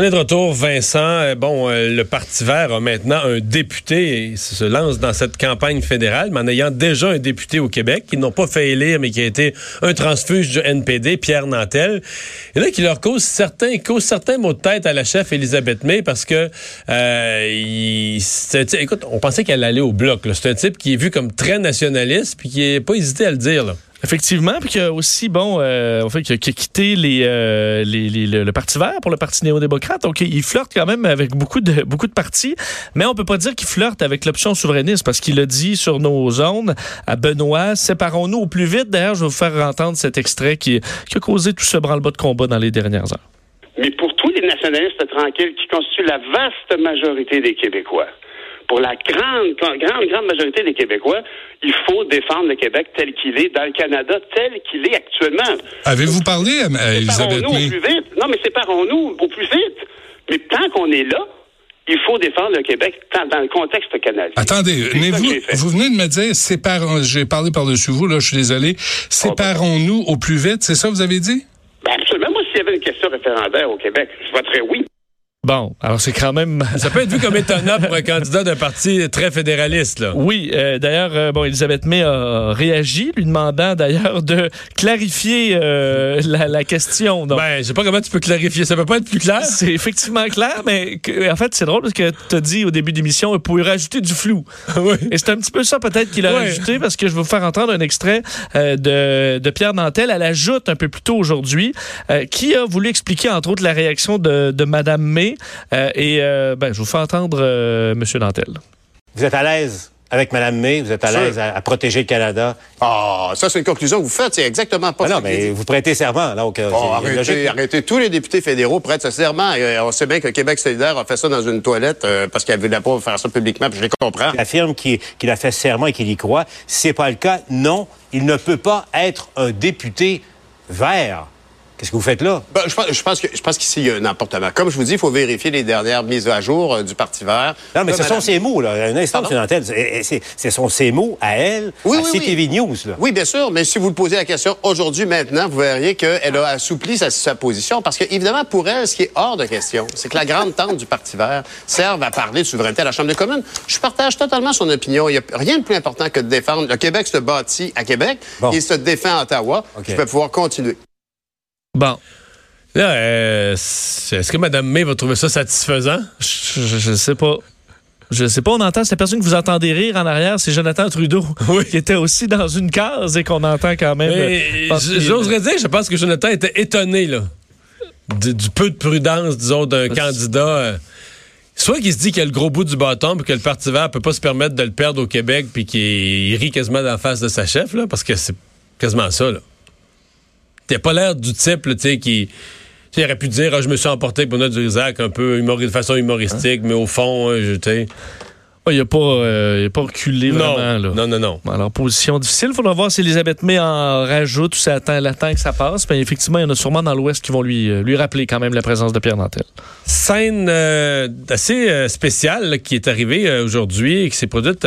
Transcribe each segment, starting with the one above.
On est de retour, Vincent. Euh, bon, euh, le Parti vert a maintenant un député et se lance dans cette campagne fédérale, mais en ayant déjà un député au Québec, qui n'ont pas fait élire, mais qui a été un transfuge du NPD, Pierre Nantel. Et là, qui leur cause certains, cause certains mots de tête à la chef Elisabeth May parce que, euh, il, écoute, on pensait qu'elle allait au bloc. C'est un type qui est vu comme très nationaliste puis qui n'est pas hésité à le dire. Effectivement, puis qu'il a aussi, bon, euh, en fait, qu'il a, quitté les, euh, les, le, Parti vert pour le Parti néo-démocrate. Donc, il flirte quand même avec beaucoup de, beaucoup de partis, mais on peut pas dire qu'il flirte avec l'option souverainiste parce qu'il a dit sur nos zones à Benoît, séparons-nous au plus vite. D'ailleurs, je vais vous faire entendre cet extrait qui, qui a causé tout ce branle-bas de combat dans les dernières heures. Mais pour tous les nationalistes tranquilles qui constituent la vaste majorité des Québécois, pour la grande, grande, grande majorité des Québécois, il faut défendre le Québec tel qu'il est dans le Canada, tel qu'il est actuellement. Avez-vous parlé à Elisabeth May? Au plus vite. Non, mais séparons-nous au plus vite. Mais tant qu'on est là, il faut défendre le Québec dans le contexte canadien. Attendez, mais vous, vous venez de me dire, séparons, j'ai parlé par-dessus vous, là, je suis désolé, séparons-nous au plus vite, c'est ça que vous avez dit? Ben absolument. Moi, s'il y avait une question référendaire au Québec, je voterais oui. Bon, alors c'est quand même... Ça peut être vu comme étonnant pour un candidat d'un parti très fédéraliste. Là. Oui, euh, d'ailleurs, euh, bon, Elisabeth May a réagi, lui demandant d'ailleurs de clarifier euh, la, question. Donc, ben, je sais pas comment tu peux clarifier, ça peut pas être plus clair? C'est effectivement clair, mais en fait, c'est drôle parce que tu as dit au début d'émission, il pourrait rajouter du flou. oui. Et c'est un petit peu ça peut-être qu'il a rajouté parce que je vais vous faire entendre un extrait de, de, Pierre Nantel. Elle ajoute un peu plus tôt aujourd'hui, qui a voulu expliquer entre autres la réaction de, de Madame May euh, et euh, ben, je vous fais entendre euh, M. Dantel. Vous êtes à l'aise avec Mme May, vous êtes à l'aise à, protéger le Canada? Ah, ça, c'est une conclusion que vous faites. C'est exactement pas ah Non, mais vous prêtez serment. Donc, arrêtez, arrêtez, Tous les députés fédéraux prêtent ce serment. on sait bien que Québec solidaire a fait ça dans une toilette parce qu'elle ne voulait pas faire ça publiquement, puis je les comprends. Il affirme qu'il a fait serment et qu'il y croit. Si c'est pas le cas, non, il ne peut pas être un député vert. Qu'est-ce que vous faites là? Ben, je, pense, je, pense, que je pense qu'ici, il y a un emportement. Comme je vous dis, il faut vérifier les dernières mises à jour euh, du Parti vert. Non, mais ce sont ses mots, là. Un instant, Ce sont ses mots à elle, oui, à oui, CTV News, là. Oui, bien sûr. Mais si vous le posez la question aujourd'hui, maintenant, vous verriez qu'elle a assoupli sa, sa, position. Parce que, évidemment, pour elle, ce qui est hors de question, c'est que la grande tente du Parti vert serve à parler de souveraineté à la Chambre des communes. Je partage totalement son opinion. Il n'y a rien de plus important que de défendre. Le Québec se bâtit à Québec. Il se défend à Ottawa. Je peux pouvoir continuer. Bon. Là, euh, est-ce que Mme May va trouver ça satisfaisant? Je, ne sais pas. Je sais pas, on entend, c'est la personne que vous entendez rire en arrière, c'est Jonathan Trudeau, qui était aussi dans une case et qu'on entend quand même. Euh, j'oserais dire, je pense que Jonathan était étonné, là, du, peu de prudence, disons, d'un candidat. Euh, soit qu'il se dit qu'il a le gros bout du bâton, puis que le Parti vert peut pas se permettre de le perdre au Québec, puis qu'il rit quasiment dans la face de sa chef, là, parce que c'est quasiment ça, là. T'as pas l'air du type, tu sais, qui. Tu aurait pu dire, ah, je me suis emporté pour notre Isaac un peu de façon humoristique, mais au fond, hein, je, il n'a pas, euh, pas reculé non, vraiment. Là. Non, non, non. Alors, position difficile. Il faudra voir si Elisabeth May en rajoute ou si elle attend, que ça passe. Mais effectivement, il y en a sûrement dans l'Ouest qui vont lui, euh, lui rappeler quand même la présence de Pierre Nantel. Scène euh, assez spéciale qui est arrivée aujourd'hui et qui s'est produite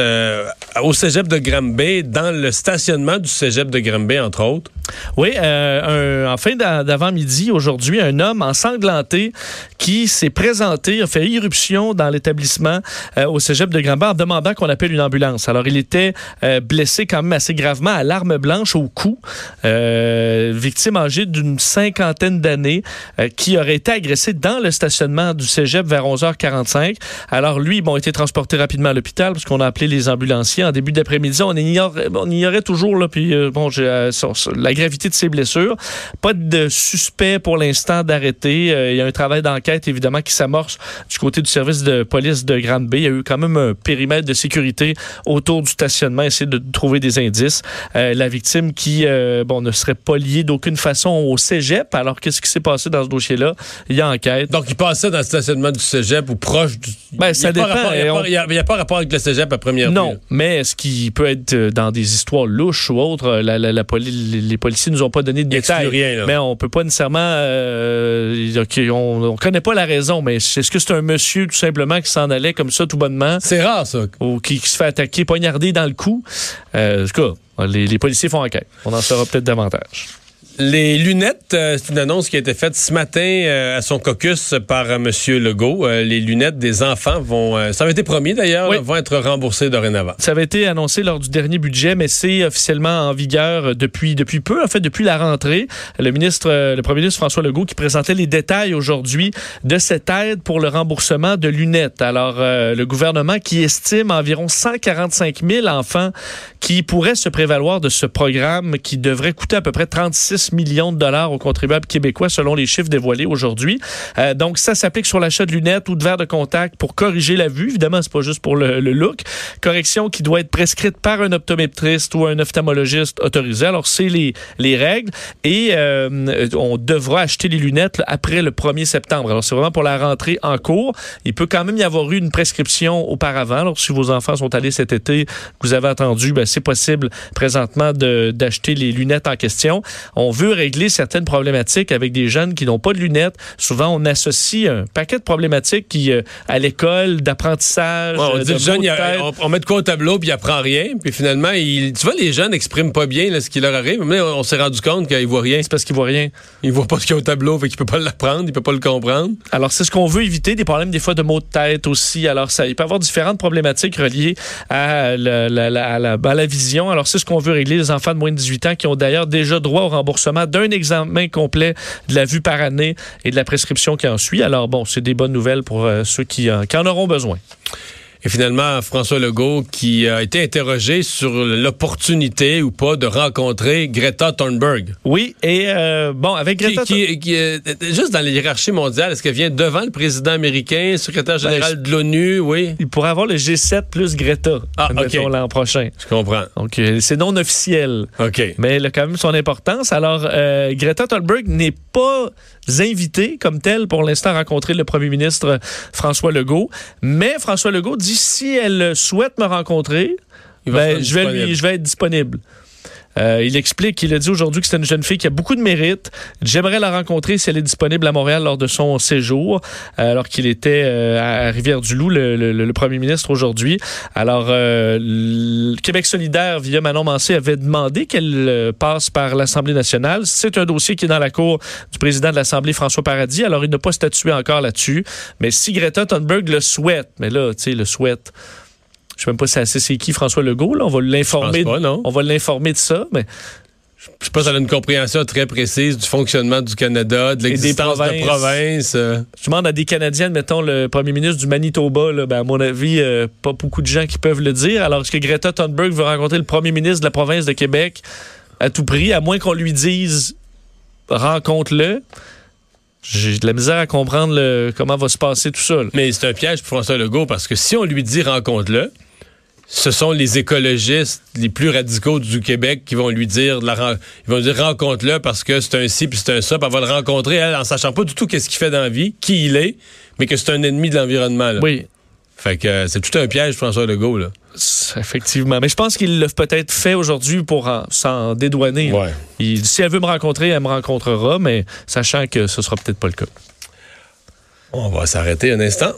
au cégep de Granby, dans le stationnement du cégep de Granby, entre autres. Oui, en fin d'avant-midi, aujourd'hui, un homme ensanglanté qui s'est présenté, a fait irruption dans l'établissement au cégep de Granby en demandant qu'on appelle une ambulance. Alors, il était euh, blessé quand même assez gravement à l'arme blanche au cou, euh, victime âgée d'une cinquantaine d'années euh, qui aurait été agressé dans le stationnement du cégep vers 11h45. Alors, lui, bon, a été transporté rapidement à l'hôpital parce qu'on a appelé les ambulanciers. En début d'après-midi, on ignorait, on ignorait toujours là, puis, bon, la gravité de ses blessures. Pas de suspect pour l'instant d'arrêter. il y a un travail d'enquête, évidemment, qui s'amorce du côté du service de police de Grande-Bay. Il y a eu quand même un périmètre de sécurité autour du stationnement, essayer de trouver des indices. Euh, la victime qui euh, bon, ne serait pas liée d'aucune façon au cégep. Alors, qu'est-ce qui s'est passé dans ce dossier-là? Il y a enquête. Donc, il passait ça dans le stationnement du cégep ou proche du. Ben, ça il n'y a, pas dépend, rapport- il y a pas- on- a- a rapport avec le cégep à première Non, vue. mais est-ce qu'il peut être euh, dans des histoires louches ou autres? euh, La, la- la poli- les policiers nous ont pas donné de détails. rien, là. Mais on peut pas nécessairement... euh, on, on connaît pas la raison, mais est-ce que c'est un monsieur tout simplement qui s'en allait comme ça tout bonnement? C'est rare, ça. ou qui, qui se fait attaquer, poignarder dans le cou? Euh, en tout cas, les, les policiers font enquête. On en saura peut-être davantage. Les lunettes, euh, c'est une annonce qui a été faite ce matin euh, à son caucus par euh, M. Legault. Euh, les lunettes des enfants vont, ça avait été promis d'ailleurs, Oui. vont être remboursées dorénavant. Ça avait été annoncé lors du dernier budget, mais c'est officiellement en vigueur depuis, depuis peu, en fait, depuis la rentrée. Le ministre, le premier ministre François Legault qui présentait les détails aujourd'hui de cette aide pour le remboursement de lunettes. Alors, le gouvernement qui estime environ 145 000 enfants qui pourraient se prévaloir de ce programme qui devrait coûter à peu près 36 millions de dollars aux contribuables québécois selon les chiffres dévoilés aujourd'hui. Euh, donc, ça s'applique sur l'achat de lunettes ou de verres de contact pour corriger la vue. Évidemment, c'est pas juste pour le, look. Correction qui doit être prescrite par un optométriste ou un ophtalmologiste autorisé. Alors, c'est les, les règles. Et euh, on devra acheter les lunettes après le 1er septembre. Alors, c'est vraiment pour la rentrée en cours. Il peut quand même y avoir eu une prescription auparavant. Alors, si vos enfants sont allés cet été, vous avez attendu, ben, c'est possible présentement d'acheter les lunettes en question. On veut régler certaines problématiques avec des jeunes qui n'ont pas de lunettes. Souvent, on associe un paquet de problématiques qui, euh, à l'école, d'apprentissage. Ouais, on euh, dit de le jeune, a- on, on met de quoi au tableau puis il apprend rien. Puis finalement, il, tu vois, les jeunes n'expriment pas bien là, ce qui leur arrive. Mais on s'est rendu compte qu'ils voient rien. C'est parce qu'ils voient rien. Ils voient pas ce qu'il y a au tableau, fait qu'il peut pas l'apprendre, il peut pas le comprendre. Alors, c'est ce qu'on veut éviter, des problèmes des fois de maux de tête aussi. Alors, ça, il peut y avoir différentes problématiques reliées à la, la- la- à la- à la vision. Alors, c'est ce qu'on veut régler. Les enfants de moins de 18 ans qui ont d'ailleurs déjà droit au remboursement d'un examen complet de la vue par année et de la prescription qui en suit. Alors, bon, c'est des bonnes nouvelles pour euh, ceux euh, qui en auront besoin. Et finalement, François Legault qui a été interrogé sur l'opportunité ou pas de rencontrer Greta Thunberg. Oui, et euh, bon, avec Greta... qui- qui, euh, juste dans la hiérarchie mondiale, est-ce qu'elle vient devant le président américain, secrétaire général Ben, de l'ONU? Oui, il pourrait avoir le G7 plus Greta Ah, admettons, ok. l'an prochain. je comprends. Donc, euh, c'est non officiel. OK. Mais elle a quand même son importance. Alors, euh, Greta Thunberg n'est pas invitée comme telle pour l'instant à rencontrer le premier ministre François Legault. Mais François Legault dit si elle souhaite me rencontrer, ben, je, vais disponible. lui, je vais être disponible. Euh, il explique, il a dit aujourd'hui que c'est une jeune fille qui a beaucoup de mérite. J'aimerais la rencontrer si elle est disponible à Montréal lors de son séjour, euh, alors qu'il était euh, à Rivière-du-Loup, le, premier ministre aujourd'hui. Alors, le Québec solidaire, via Manon Mancé, avait demandé qu'elle passe par l'Assemblée nationale. C'est un dossier qui est dans la cour du président de l'Assemblée, François Paradis. Alors, il n'a pas statué encore là-dessus. Mais si Greta Thunberg le souhaite, mais là, tu sais, le souhaite... Je sais même pas si c'est qui François Legault, là? On va l'informer. Pense. On va l'informer de ça, mais Je sais pas si elle a une compréhension très précise du fonctionnement du Canada, de l'existence de provinces. provinces. euh. je demande à des Canadiens, mettons le premier ministre du Manitoba, là, ben, à mon avis, euh, pas beaucoup de gens qui peuvent le dire. Alors, est-ce que Greta Thunberg veut rencontrer le premier ministre de la province de Québec à tout prix, à moins qu'on lui dise rencontre-le? J'ai de la misère à comprendre le- comment va se passer tout ça. là. Mais c'est un piège pour François Legault parce que si on lui dit rencontre-le, ce sont les écologistes les plus radicaux du Québec qui vont lui dire, la ils vont lui dire rencontre-le parce que c'est un ci puis c'est un ça, puis elle va le rencontrer elle, en sachant pas du tout qu'est-ce qu'il fait dans la vie, qui il est, mais que c'est un ennemi de l'environnement. Oui, Fait que euh, c'est tout un piège François Legault là. effectivement. Mais je pense qu'il l'a peut-être fait aujourd'hui pour en- s'en dédouaner. Ouais. Il- si elle veut me rencontrer, elle me rencontrera, mais sachant que ce sera peut-être pas le cas. On va s'arrêter un instant.